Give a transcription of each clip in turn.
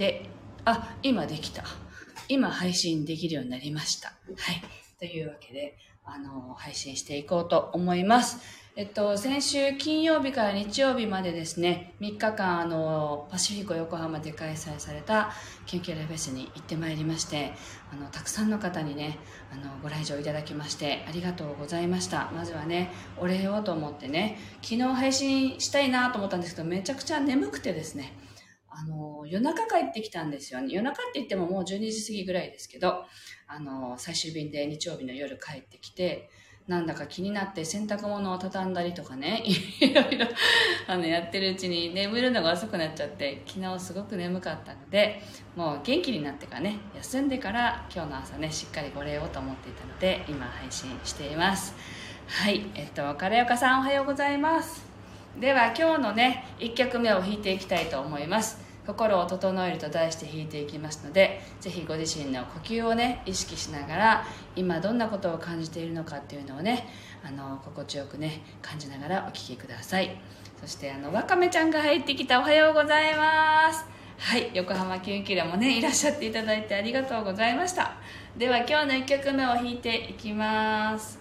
で、あ、今できた。今配信できるようになりました。はい。というわけで、あの、配信していこうと思います。えっと、先週金曜日から日曜日までですね、3日間、あの、パシフィコ横浜で開催された研究ラフェスに行ってまいりまして、あの、たくさんの方にね、あの、ご来場いただきまして、ありがとうございました。まずはね、お礼をと思ってね、昨日配信したいなと思ったんですけど、めちゃくちゃ眠くてですね、あの、夜中帰ってきたんですよね。夜中って言ってももう12時過ぎぐらいですけど、あの、最終便で日曜日の夜帰ってきて、なんだか気になって洗濯物を畳んだりとかね、いろいろあのやってるうちに眠るのが遅くなっちゃって、昨日すごく眠かったので、もう元気になってからね、休んでから今日の朝ね、しっかりご礼をと思っていたので、今配信しています。はい、えっと、カレオカさんおはようございます。では今日のね、1曲目を弾いていきたいと思います。心を整えると題して弾いていきますのでぜひご自身の呼吸をね意識しながら今どんなことを感じているのかっていうのをねあの心地よくね感じながらお聴きください。そしてあのわかめちゃんが入ってきた。おはようございます。はい横浜キュンキラもねいらっしゃっていただいてありがとうございました。では今日の1曲目を弾いていきます。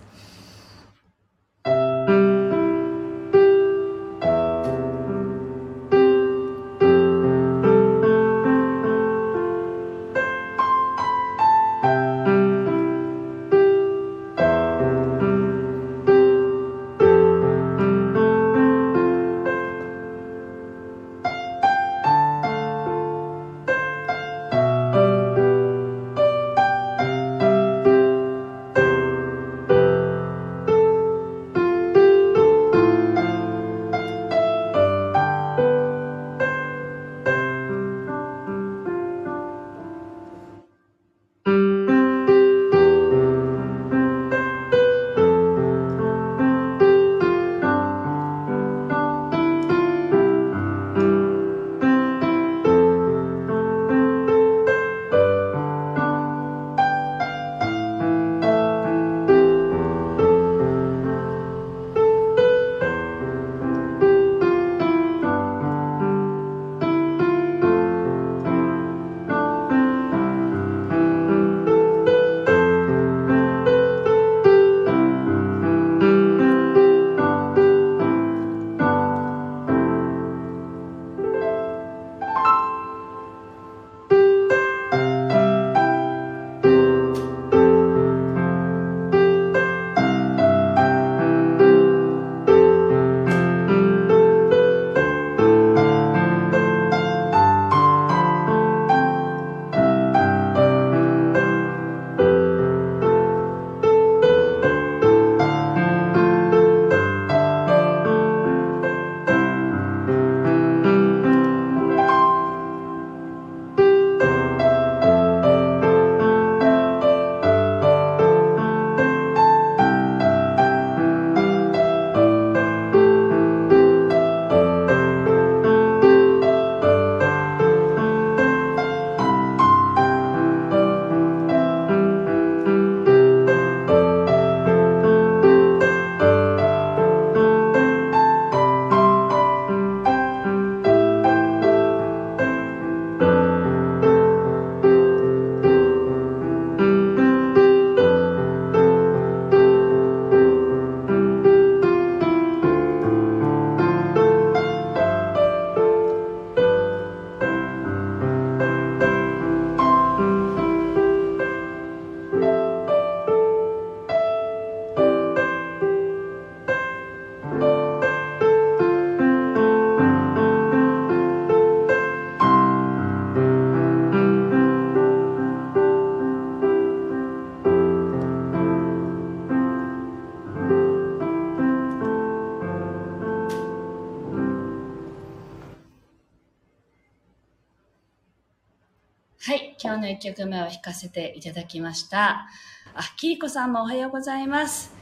今日の1曲目を弾かせていただきました。あ、きりこさんもおはようございます。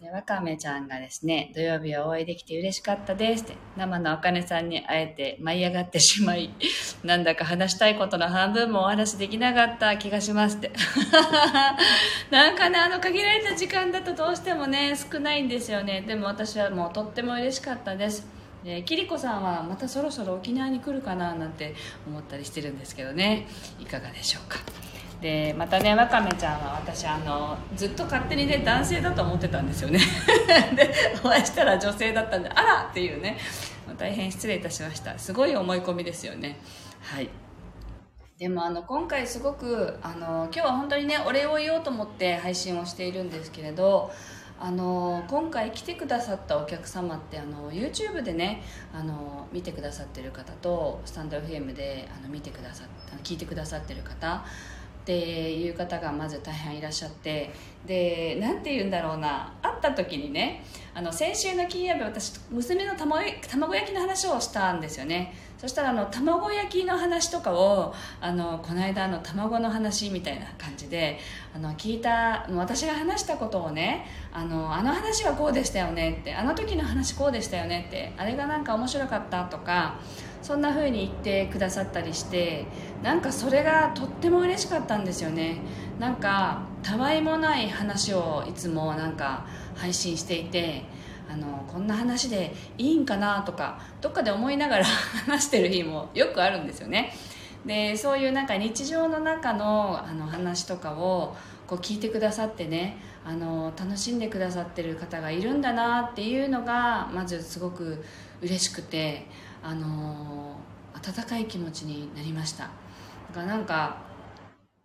でわかめちゃんがですね、土曜日はお会いできて嬉しかったですって、生のあかねさんに会えて舞い上がってしまい、なんだか話したいことの半分もお話できなかった気がしますって。なんかね、あの限られた時間だとどうしてもね、少ないんですよね。でも私はもうとっても嬉しかったです。でキリコさんはまたそろそろ沖縄に来るかななんて思ったりしてるんですけどね。いかがでしょうか。でまたねわかめちゃんは私あのずっと勝手にね男性だと思ってたんですよね。でお会いしたら女性だったんであら！っていうね。大変失礼いたしました。すごい思い込みですよね。はい。でもあの今回すごくあの今日は本当にねお礼を言おうと思って配信をしているんですけれどあの今回来てくださったお客様ってあの YouTube でねあの見てくださってる方とスタンド FM であの見てくださ聞いてくださってる方っていう方がまず大変いらっしゃってで何て言うんだろうな会った時にねあの先週の金曜日私娘の卵焼きの話をしたんですよね。そしたらあの卵焼きの話とかをあのこの間の卵の話みたいな感じであの聞いた私が話したことをねあのあの話はこうでしたよねってあの時の話こうでしたよねってあれがなんか面白かったとかそんな風に言ってくださったりしてなんかそれがとっても嬉しかったんですよね。なんかたわいもない話をいつもなんか配信していてあのこんな話でいいんかなとかどっかで思いながら 話してる日もよくあるんですよね。でそういうなんか日常の中のあの話とかをこう聞いてくださってねあの楽しんでくださってる方がいるんだなっていうのがまずすごく嬉しくてあの温かい気持ちになりました。だからなんか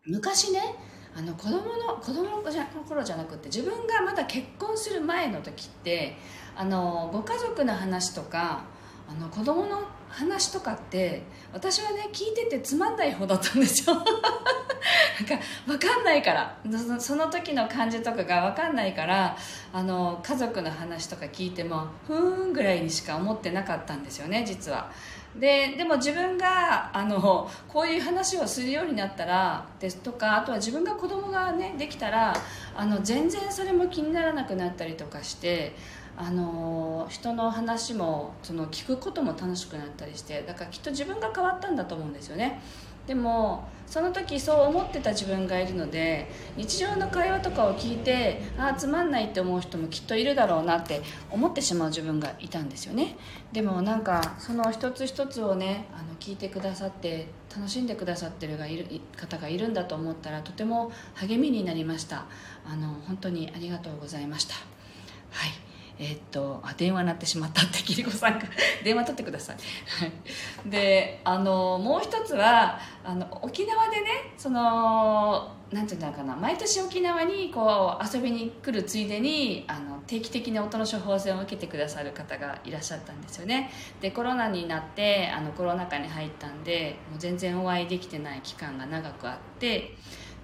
昔ねあの子供の子供の頃じゃなくて自分がまだ結婚する前の時ってあのご家族の話とかあの子供の話とかって私はね聞いててつまんない方だったんですよ。なんか分かんないから。その時の感じとかが分かんないからあの家族の話とか聞いてもふーんぐらいにしか思ってなかったんですよね実は。ででも自分があのこういう話をするようになったらですとかあとは自分が子供がねできたらあの全然それも気にならなくなったりとかしてあの人の話もその聞くことも楽しくなったりしてだからきっと自分が変わったんだと思うんですよね。でもその時そう思ってた自分がいるので日常の会話とかを聞いてああつまんないって思う人もきっといるだろうなって思ってしまう自分がいたんですよね。でもなんかその一つ一つをねあの聞いてくださって楽しんでくださってるがいる方がいるんだと思ったらとても励みになりました。あの本当にありがとうございました。はい。えー、っとあ電話鳴ってしまったって桐子さんが 電話取ってください。であのもう一つはあの沖縄でねそのなんていうんだかな毎年沖縄にこう遊びに来るついでにあの定期的に音の処方箋を受けてくださる方がいらっしゃったんですよね。でコロナになってあのコロナ禍に入ったんでもう全然お会いできてない期間が長くあって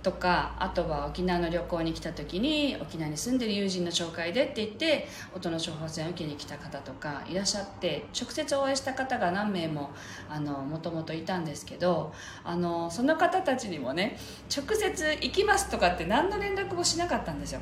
とかあとは沖縄の旅行に来た時に沖縄に住んでる友人の紹介でって言って音の処方箋を受けに来た方とかいらっしゃって直接お会いした方が何名ももともといたんですけどあのその方たちにもね直接行きますとかって何の連絡もしなかったんですよ。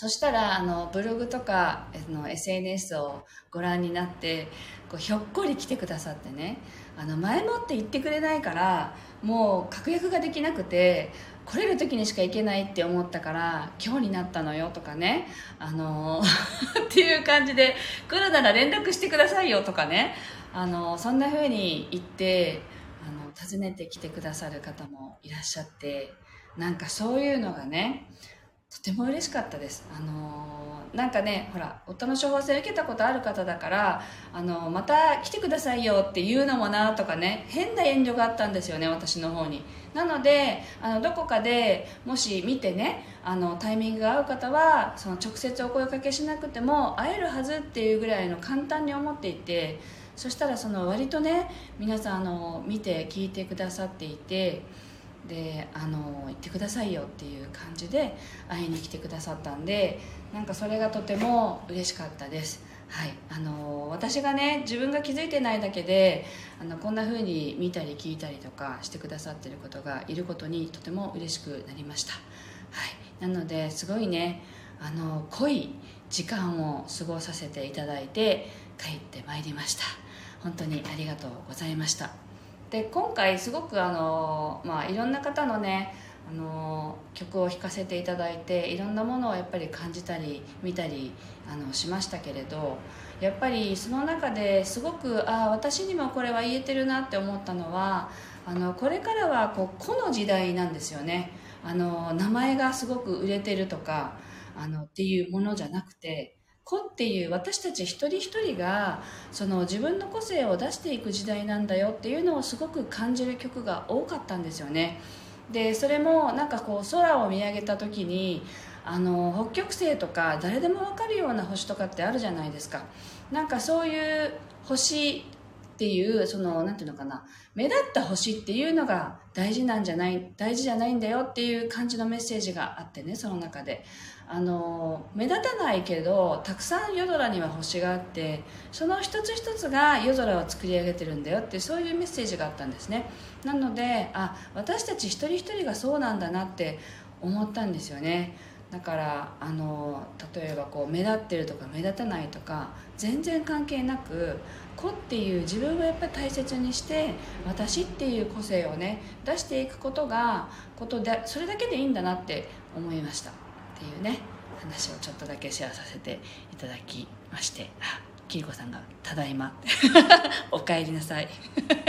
そしたらあのブログとかの SNS をご覧になってこうひょっこり来てくださってねあの前もって言ってくれないからもう確約ができなくて来れる時にしか行けないって思ったから今日になったのよとかねあの っていう感じで来るなら連絡してくださいよとかねあのそんな風に言ってあの訪ねてきてくださる方もいらっしゃってなんかそういうのがねとても嬉しかったです。あのー、なんかね、ほら、夫の処方箋受けたことある方だから、あのー、また来てくださいよって言うのもなとかね、変な遠慮があったんですよね、私の方に。なので、あの、どこかでもし見てね、あの、タイミングが合う方は、その直接お声かけしなくても会えるはずっていうぐらいの簡単に思っていて、そしたらその割とね、皆さんあの、見て聞いてくださっていて、であの行ってくださいよっていう感じで会いに来てくださったんでなんかそれがとても嬉しかったです。はい。あの私がね自分が気づいてないだけであのこんな風に見たり聞いたりとかしてくださってることがいることにとても嬉しくなりました。はい。なのですごいねあの濃い時間を過ごさせていただいて帰ってまいりました。本当にありがとうございました。で今回すごくあの、まあ、いろんな方のねあの曲を弾かせていただいていろんなものをやっぱり感じたり見たりあのしましたけれどやっぱりその中ですごくああ私にもこれは言えてるなって思ったのはあのこれからはこう個の時代なんですよね。あの名前がすごく売れてるとかあのっていうものじゃなくて個っていう私たち一人一人がその自分の個性を出していく時代なんだよっていうのをすごく感じる曲が多かったんですよね。でそれもなんかこう空を見上げた時にあの北極星とか誰でも分かるような星とかってあるじゃないですか。なんかそういう星っていうその何て言うのかな。目立った星っていうのが大事なんじゃない大事じゃないんだよっていう感じのメッセージがあってねその中で。あの目立たないけどたくさん夜空には星があってその一つ一つが夜空を作り上げてるんだよってそういうメッセージがあったんですね。なのであ私たち一人一人がそうなんだなって思ったんですよね。だからあの例えばこう目立ってるとか目立たないとか全然関係なく子っていう自分をやっぱり大切にして私っていう個性をね出していくことがことでそれだけでいいんだなって思いました。っていうね話をちょっとだけシェアさせていただきまして。あきりこさんが「ただいま」お帰りなさい。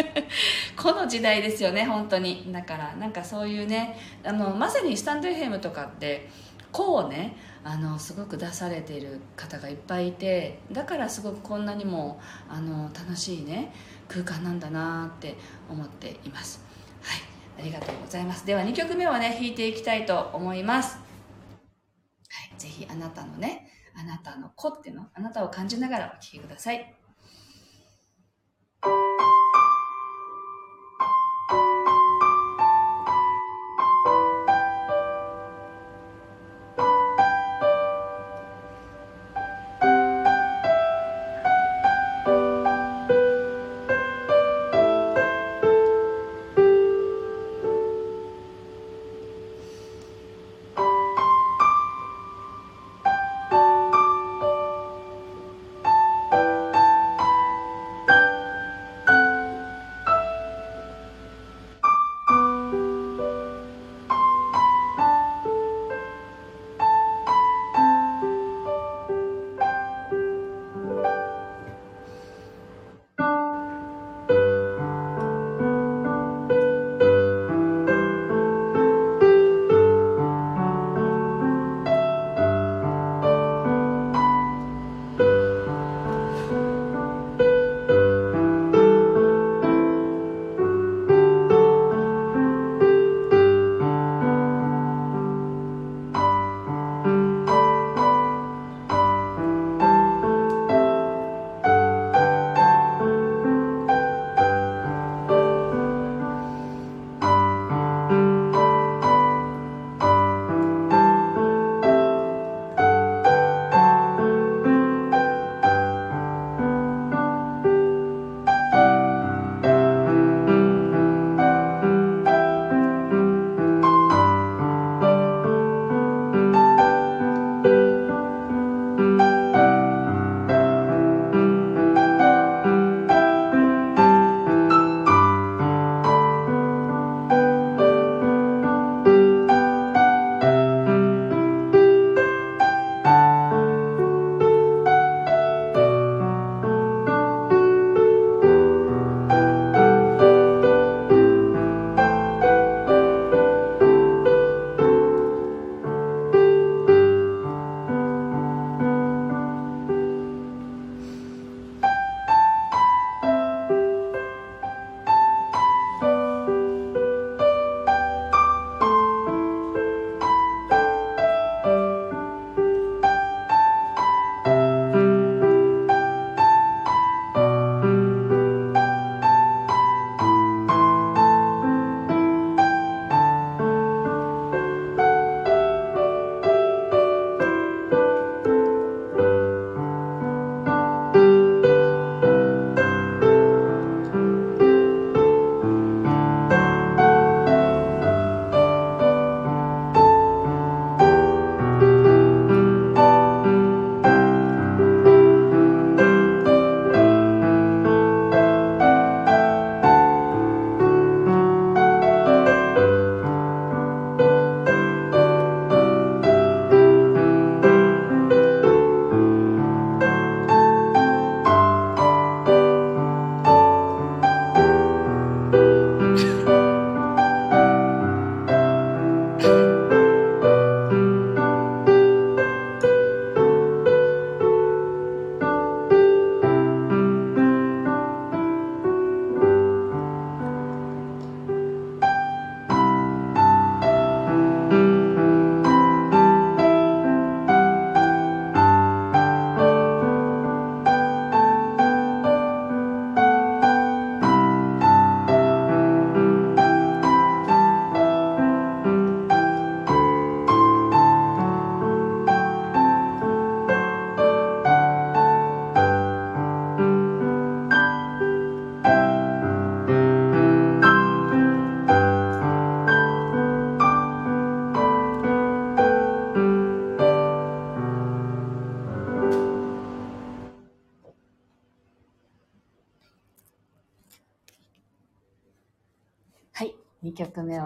この時代ですよね本当に。だからなんかそういうねあのまさにスタンド FM とかって個をねあのすごく出されている方がいっぱいいてだからすごくこんなにもあの楽しいね空間なんだなって思っています。はいありがとうございます。では2曲目をね弾いていきたいと思います。はいぜひあなたのね、あなたの子っていうの、あなたを感じながらお聴きください。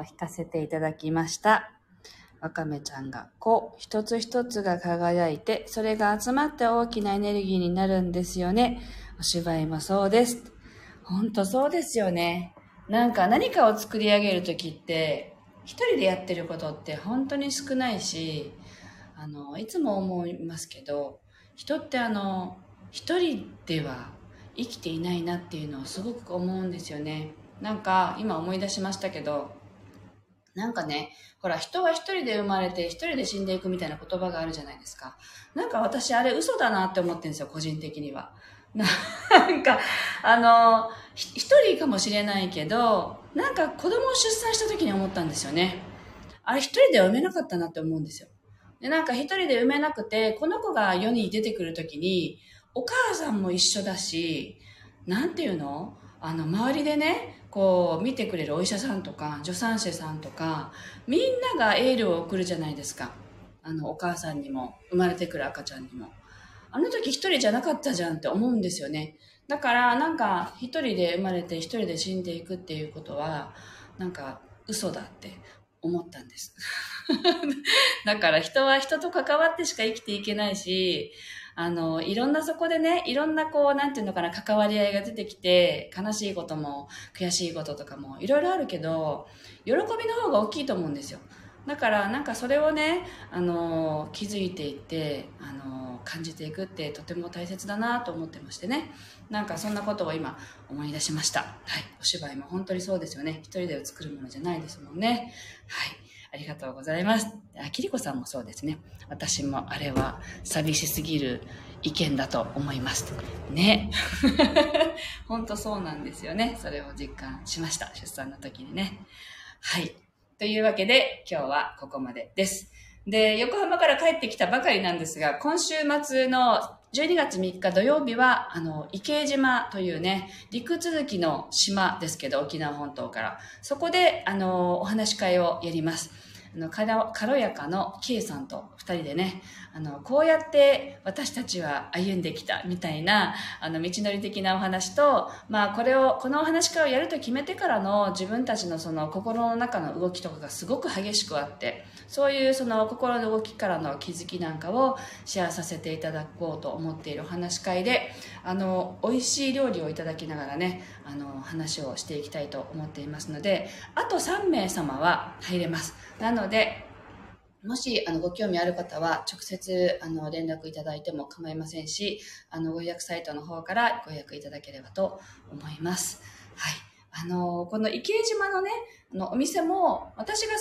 を弾かせていただきました。わかめちゃんが、こう、一つ一つが輝いて、それが集まって大きなエネルギーになるんですよね。お芝居もそうです。ほんとそうですよね。なんか何かを作り上げるときって、一人でやってることって本当に少ないし、あの、いつも思いますけど、人ってあの、一人では生きていないなっていうのをすごく思うんですよね。なんか今思い出しましたけど、なんかね、ほら人は一人で生まれて一人で死んでいくみたいな言葉があるじゃないですか。なんか私あれ嘘だなって思ってるんですよ、個人的には。なんか、あの、一人かもしれないけど、なんか子供を出産した時に思ったんですよね。あれ一人では産めなかったなって思うんですよ。で、なんか一人で産めなくて、この子が世に出てくる時に、お母さんも一緒だし、なんていうの？あの、周りでね、こう、見てくれるお医者さんとか、助産師さんとか、みんながエールを送るじゃないですか。あの、お母さんにも、生まれてくる赤ちゃんにも。あの時一人じゃなかったじゃんって思うんですよね。だから、なんか、一人で生まれて一人で死んでいくっていうことは、なんか、嘘だって思ったんです。だから人は人と関わってしか生きていけないし、あの、いろんなそこでね、いろんなこう、なんていうのかな、関わり合いが出てきて、悲しいことも、悔しいこととかも、いろいろあるけど、喜びの方が大きいと思うんですよ。だから、なんかそれをね、あの、気づいていって、あの、感じていくってとても大切だなと思ってましてね。なんかそんなことを今思い出しました。はい。お芝居も本当にそうですよね。一人で作るものじゃないですもんね。はい。ありがとうございます。あ、きりこさんもそうですね。私もあれは寂しすぎる意見だと思います。ね。本当そうなんですよね。それを実感しました。出産の時にね。はい。というわけで、今日はここまでです。で、横浜から帰ってきたばかりなんですが、今週末の12月3日土曜日は、あの、池江島というね、陸続きの島ですけど、沖縄本島から。そこで、あの、お話し会をやります。あの、軽やかの K さんと二人でね、あの、こうやって私たちは歩んできたみたいな、あの、道のり的なお話と、まあ、これを、このお話会をやると決めてからの自分たちのその心の中の動きとかがすごく激しくあって、そういうその心の動きからの気づきなんかをシェアさせていただこうと思っているお話し会で、あの、美味しい料理をいただきながらね、あの、話をしていきたいと思っていますので、あと3名様は入れます。なので、もし、あの、ご興味ある方は、直接、あの、連絡いただいても構いませんし、あの、ご予約サイトの方からご予約いただければと思います。はい。あの、この池江島のね、あの、お店も、私が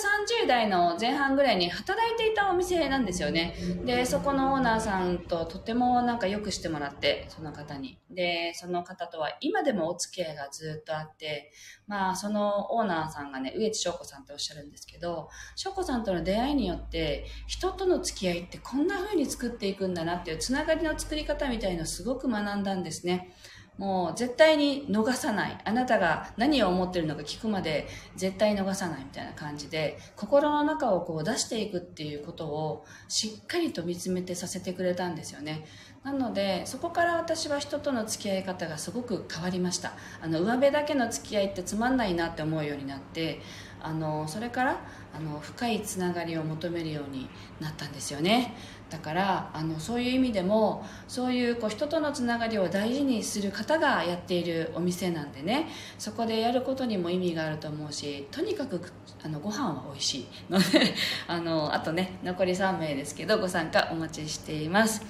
30代の前半ぐらいに働いていたお店なんですよね。で、そこのオーナーさんととてもなんかよくしてもらって、その方に。で、その方とは今でもお付き合いがずっとあって、まあ、そのオーナーさんがね、植地翔子さんっておっしゃるんですけど、翔子さんとの出会いによって、人との付き合いってこんな風に作っていくんだなっていう、つながりの作り方みたいのをすごく学んだんですね。もう絶対に逃さない。あなたが何を思ってるのか聞くまで絶対逃さないみたいな感じで、心の中をこう出していくっていうことをしっかりと見つめてさせてくれたんですよね。なので、そこから私は人との付き合い方がすごく変わりました。あの、上辺だけの付き合いってつまんないなって思うようになって、あの、それから、あの、深いつながりを求めるようになったんですよね。だからあのそういう意味でもそういうこう人とのつながりを大事にする方がやっているお店なんでねそこでやることにも意味があると思うしとにかくあのご飯は美味しいのであのあとね残り3名ですけどご参加お待ちしています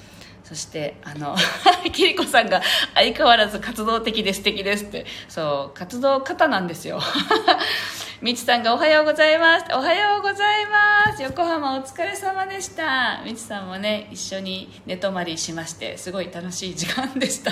そしてあの キリコさんが相変わらず活動的で素敵ですってそう活動家なんですよ みちさんがおはようございます。おはようございます。横浜お疲れ様でした。みちさんもね、一緒に寝泊まりしまして、すごい楽しい時間でした。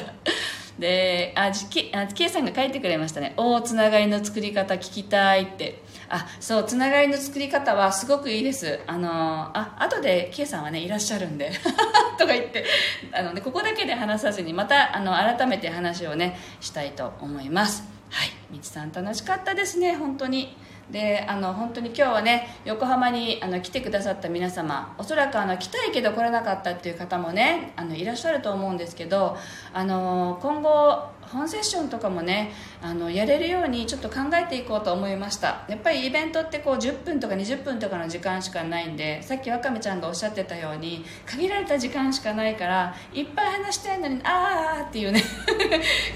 で、あ、じき、あ、ケイさんが書いてくれましたね。おー、つながりの作り方聞きたいって。あ、そう、つながりの作り方はすごくいいです。あの、あ、後で K さんはね、いらっしゃるんで。とか言って、あの、ね、ここだけで話さずに、また、あの、改めて話をね、したいと思います。はい。みちさん楽しかったですね、本当に。であの本当に今日はね横浜にあの来てくださった皆様おそらくあの来たいけど来れなかったっていう方もねあのいらっしゃると思うんですけどあの今後本セッションとかもねあのやれるようにちょっと考えていこうと思いました。やっぱりイベントってこう10分とか20分とかの時間しかないんでさっきわかめちゃんがおっしゃってたように限られた時間しかないからいっぱい話したいのにああっていうね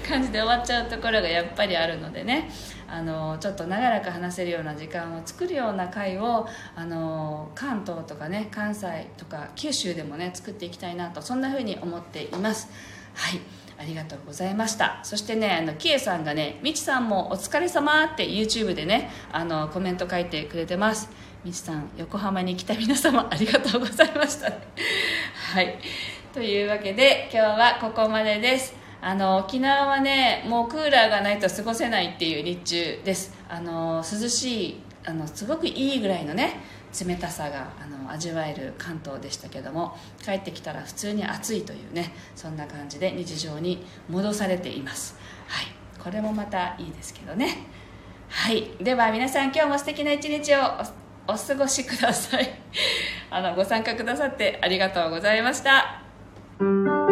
感じで終わっちゃうところがやっぱりあるのでね。あのちょっと長らく話せるような時間を作るような会をあの関東とかね関西とか九州でもね作っていきたいなとそんな風に思っています。はい。ありがとうございました。そしてねあのキエさんがねみちさんもお疲れ様って YouTube でねあのコメント書いてくれてます。みちさん横浜に来た 皆様ありがとうございましたはい。というわけで今日はここまでです。あの沖縄はねもうクーラーがないと過ごせないっていう日中です。あの涼しいあのすごくいいぐらいのね冷たさがあの味わえる関東でしたけども帰ってきたら普通に暑いというねそんな感じで日常に戻されています。はい。これもまたいいですけどね。はい。では皆さん今日も素敵な一日をお過ごしください。あのご参加くださってありがとうございました。